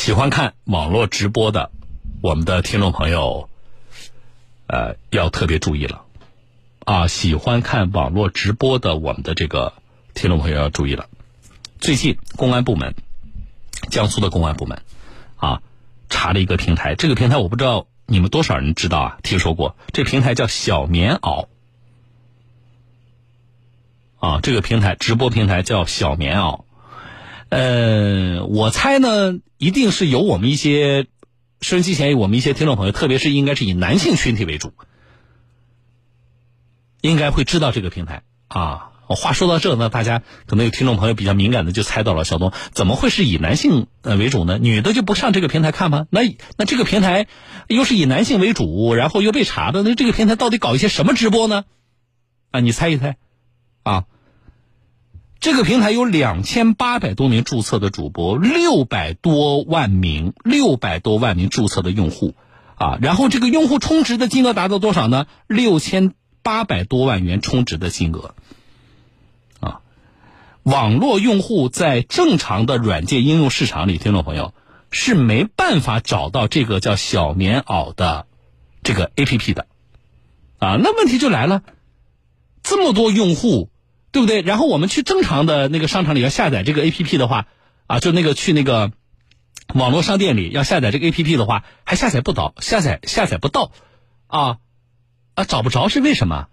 喜欢看网络直播的我们的听众朋友，呃，要特别注意了啊！喜欢看网络直播的我们的这个听众朋友要注意了。最近公安部门，江苏的公安部门啊，查了一个平台，这个平台我不知道你们多少人知道啊？听说过？这平台叫小棉袄。啊，这个平台直播平台叫小棉袄，呃，我猜呢，一定是由我们一些收音机前我们一些听众朋友，特别是应该是以男性群体为主，应该会知道这个平台啊。话说到这呢，大家可能有听众朋友比较敏感的就猜到了，小东怎么会是以男性呃为主呢？女的就不上这个平台看吗？那那这个平台又是以男性为主，然后又被查的，那这个平台到底搞一些什么直播呢？啊，你猜一猜。啊，这个平台有两千八百多名注册的主播，六百多万名六百多万名注册的用户，啊，然后这个用户充值的金额达到多少呢？六千八百多万元充值的金额，啊，网络用户在正常的软件应用市场里，听众朋友是没办法找到这个叫小棉袄的这个 A P P 的，啊，那问题就来了。这么多用户，对不对？然后我们去正常的那个商场里要下载这个 A P P 的话，啊，就那个去那个网络商店里要下载这个 A P P 的话，还下载不到，下载下载不到，啊啊，找不着是为什么？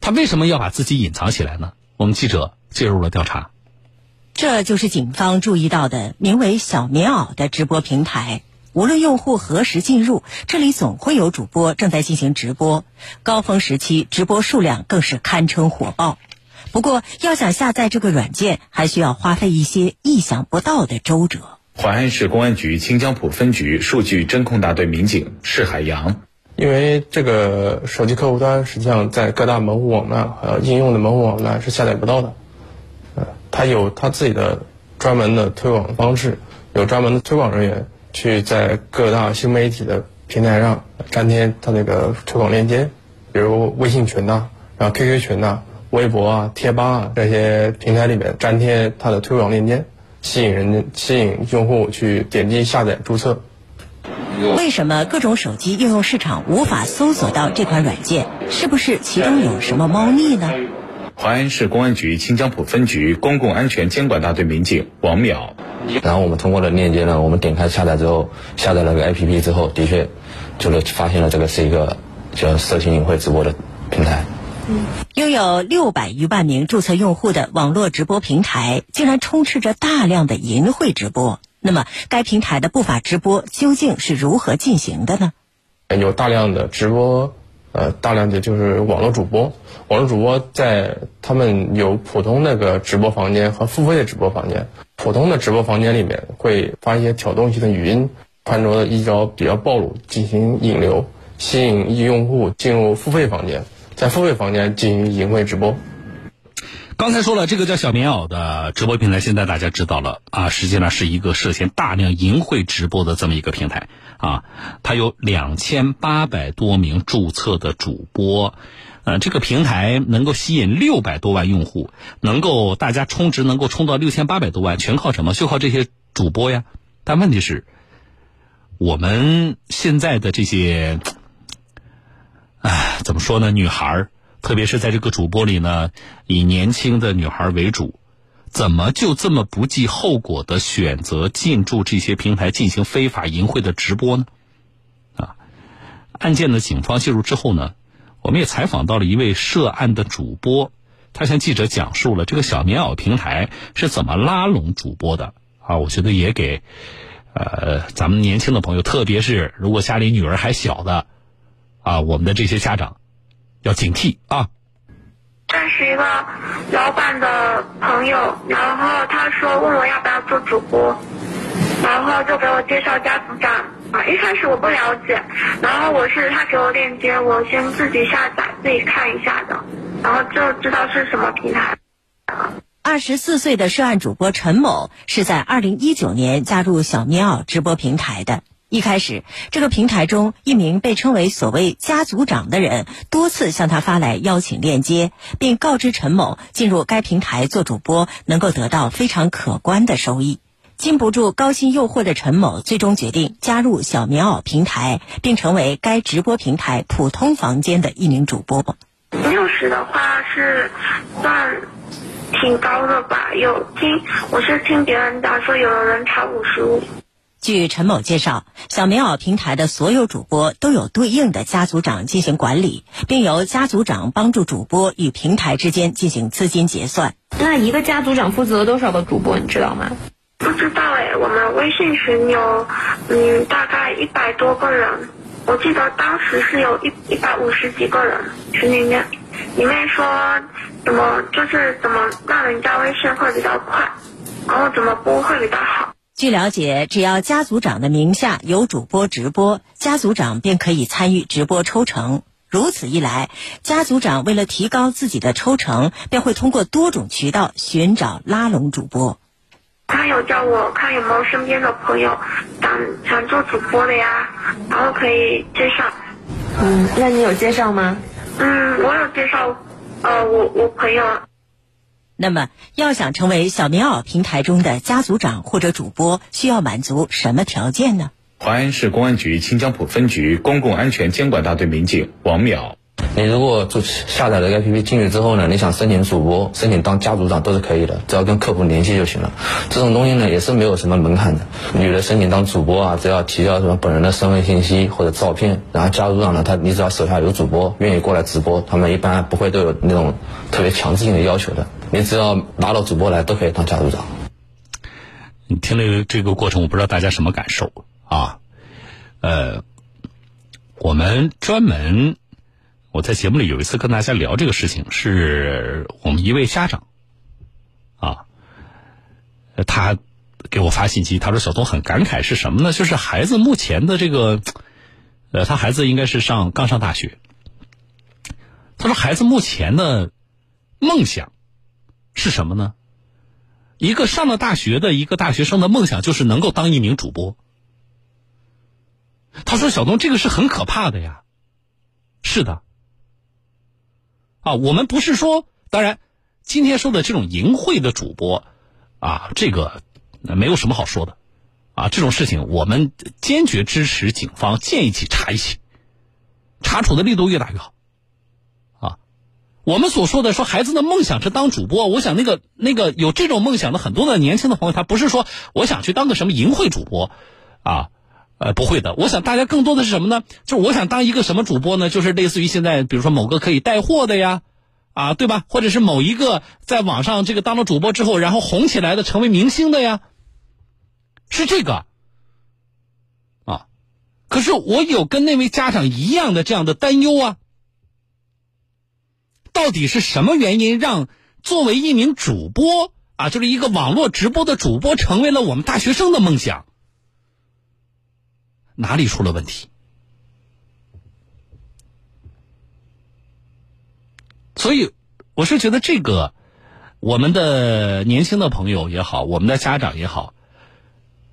他为什么要把自己隐藏起来呢？我们记者介入了调查，这就是警方注意到的名为“小棉袄”的直播平台。无论用户何时进入，这里总会有主播正在进行直播。高峰时期，直播数量更是堪称火爆。不过，要想下载这个软件，还需要花费一些意想不到的周折。淮安市公安局清江浦分局数据侦控大队民警释海洋，因为这个手机客户端实际上在各大门户网站和应用的门户网站是下载不到的。呃，它有它自己的专门的推广方式，有专门的推广人员。去在各大新媒体的平台上粘贴它那个推广链接，比如微信群呐，然后 QQ 群呐、微博啊、贴吧啊这些平台里面粘贴它的推广链接，吸引人、吸引用户去点击下载注册。为什么各种手机应用市场无法搜索到这款软件？是不是其中有什么猫腻呢？淮安市公安局清江浦分局公共安全监管大队民警王淼。然后我们通过了链接呢，我们点开下载之后，下载了个 APP 之后，的确就是发现了这个是一个叫色情淫秽直播的平台。拥有六百余万名注册用户的网络直播平台，竟然充斥着大量的淫秽直播。那么，该平台的不法直播究竟是如何进行的呢？有大量的直播，呃，大量的就是网络主播。网络主播在他们有普通那个直播房间和付费的直播房间。普通的直播房间里面会发一些挑动性的语音，穿着衣着比较暴露，进行引流，吸引用户进入付费房间，在付费房间进行淫秽直播。刚才说了，这个叫小棉袄的直播平台，现在大家知道了啊，实际上是一个涉嫌大量淫秽直播的这么一个平台啊，它有两千八百多名注册的主播。呃，这个平台能够吸引六百多万用户，能够大家充值能够充到六千八百多万，全靠什么？就靠这些主播呀。但问题是，我们现在的这些，哎，怎么说呢？女孩特别是在这个主播里呢，以年轻的女孩为主，怎么就这么不计后果的选择进驻这些平台进行非法淫秽的直播呢？啊，案件的警方介入之后呢？我们也采访到了一位涉案的主播，他向记者讲述了这个小棉袄平台是怎么拉拢主播的啊！我觉得也给呃咱们年轻的朋友，特别是如果家里女儿还小的啊，我们的这些家长要警惕啊。认识一个老板的朋友，然后他说问我要不要做主播，然后就给我介绍家族长。啊，一开始我不了解，然后我是他给我链接，我先自己下载自己看一下的，然后就知道是什么平台。二十四岁的涉案主播陈某是在二零一九年加入小棉袄直播平台的。一开始，这个平台中一名被称为所谓家族长的人多次向他发来邀请链接，并告知陈某进入该平台做主播能够得到非常可观的收益。禁不住高薪诱惑的陈某，最终决定加入小棉袄平台，并成为该直播平台普通房间的一名主播。六十的话是算挺高的吧？有听我是听别人讲说，有的人才五十五。据陈某介绍，小棉袄平台的所有主播都有对应的家族长进行管理，并由家族长帮助主播与平台之间进行资金结算。那一个家族长负责多少个主播，你知道吗？不知道哎，我们微信群有嗯大概一百多个人，我记得当时是有一一百五十几个人群里面，里面说怎么就是怎么让人加微信会比较快，然后怎么播会比较好。据了解，只要家族长的名下有主播直播，家族长便可以参与直播抽成。如此一来，家族长为了提高自己的抽成，便会通过多种渠道寻找拉拢主播。他有叫我看有没有身边的朋友想想做主播的呀，然后可以介绍。嗯，那你有介绍吗？嗯，我有介绍，呃，我我朋友。那么，要想成为小棉袄平台中的家族长或者主播，需要满足什么条件呢？淮安市公安局清江浦分局公共安全监管大队民警王淼。你如果就下载了 APP 进去之后呢，你想申请主播、申请当家族长都是可以的，只要跟客服联系就行了。这种东西呢也是没有什么门槛的。女的申请当主播啊，只要提交什么本人的身份信息或者照片，然后家族长呢，他你只要手下有主播愿意过来直播，他们一般不会都有那种特别强制性的要求的。你只要拿到主播来，都可以当家族长。你听了这个过程，我不知道大家什么感受啊？呃，我们专门我在节目里有一次跟大家聊这个事情，是我们一位家长啊，他给我发信息，他说小东很感慨是什么呢？就是孩子目前的这个，呃，他孩子应该是上刚上大学，他说孩子目前的梦想。是什么呢？一个上了大学的一个大学生的梦想就是能够当一名主播。他说：“小东，这个是很可怕的呀。”是的。啊，我们不是说，当然，今天说的这种淫秽的主播，啊，这个没有什么好说的，啊，这种事情我们坚决支持警方建议起查一起，查处的力度越大越好。我们所说的说孩子的梦想是当主播，我想那个那个有这种梦想的很多的年轻的朋友，他不是说我想去当个什么淫秽主播，啊，呃，不会的。我想大家更多的是什么呢？就是我想当一个什么主播呢？就是类似于现在，比如说某个可以带货的呀，啊，对吧？或者是某一个在网上这个当了主播之后，然后红起来的，成为明星的呀，是这个，啊。可是我有跟那位家长一样的这样的担忧啊。到底是什么原因让作为一名主播啊，就是一个网络直播的主播，成为了我们大学生的梦想？哪里出了问题？所以，我是觉得这个，我们的年轻的朋友也好，我们的家长也好，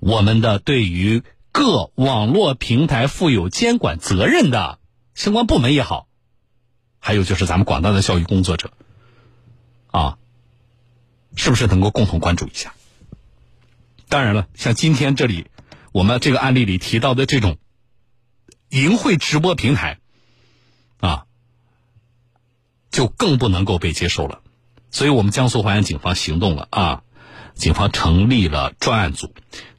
我们的对于各网络平台负有监管责任的相关部门也好。还有就是咱们广大的教育工作者，啊，是不是能够共同关注一下？当然了，像今天这里我们这个案例里提到的这种淫秽直播平台，啊，就更不能够被接受了。所以我们江苏淮安警方行动了啊，警方成立了专案组，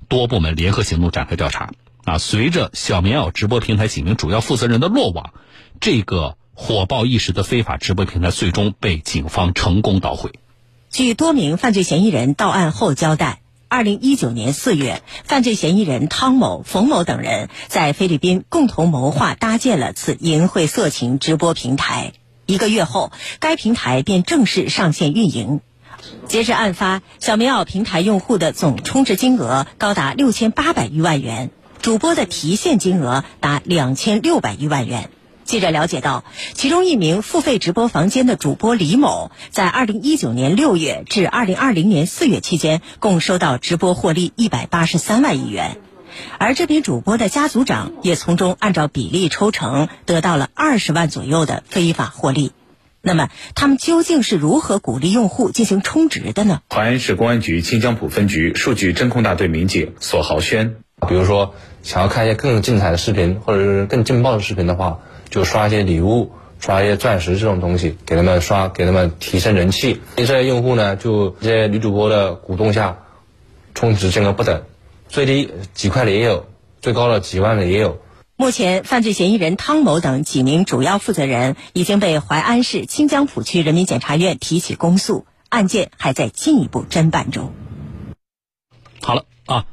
多部门联合行动展开调查啊。随着小棉袄直播平台几名主要负责人的落网，这个。火爆一时的非法直播平台最终被警方成功捣毁。据多名犯罪嫌疑人到案后交代，二零一九年四月，犯罪嫌疑人汤某、冯某等人在菲律宾共同谋划搭建了此淫秽色情直播平台。一个月后，该平台便正式上线运营。截至案发，小棉袄平台用户的总充值金额高达六千八百余万元，主播的提现金额达两千六百余万元。记者了解到，其中一名付费直播房间的主播李某，在二零一九年六月至二零二零年四月期间，共收到直播获利一百八十三万亿元，而这名主播的家族长也从中按照比例抽成，得到了二十万左右的非法获利。那么，他们究竟是如何鼓励用户进行充值的呢？淮安市公安局清江浦分局数据侦控大队民警索豪轩，比如说想要看一些更精彩的视频，或者是更劲爆的视频的话，就刷一些礼物，刷一些钻石这种东西，给他们刷，给他们提升人气。这些用户呢，就这些女主播的鼓动下，充值金额不等，最低几块的也有，最高的几万的也有。目前，犯罪嫌疑人汤某等几名主要负责人已经被淮安市清江浦区人民检察院提起公诉，案件还在进一步侦办中。好了啊，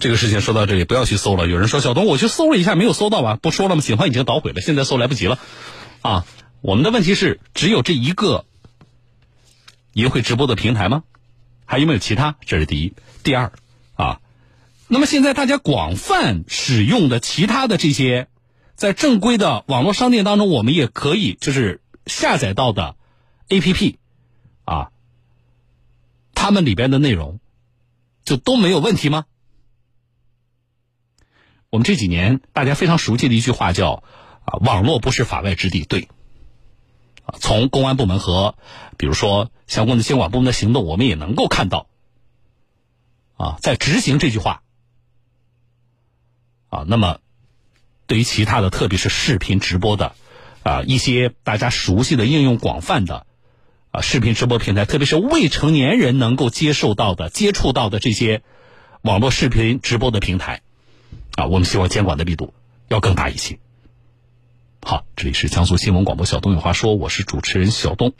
这个事情说到这里，不要去搜了。有人说小东，我去搜了一下，没有搜到吧？不说了吗？警方已经捣毁了，现在搜来不及了。啊，我们的问题是，只有这一个淫秽直播的平台吗？还有没有其他？这是第一。第二，啊。那么现在大家广泛使用的其他的这些，在正规的网络商店当中，我们也可以就是下载到的 A P P，啊，他们里边的内容就都没有问题吗？我们这几年大家非常熟悉的一句话叫啊，网络不是法外之地，对。啊，从公安部门和比如说相关的监管部门的行动，我们也能够看到，啊，在执行这句话。啊，那么对于其他的，特别是视频直播的，啊，一些大家熟悉的应用广泛的，啊，视频直播平台，特别是未成年人能够接受到的、接触到的这些网络视频直播的平台，啊，我们希望监管的力度要更大一些。好，这里是江苏新闻广播小东有话说，我是主持人小东。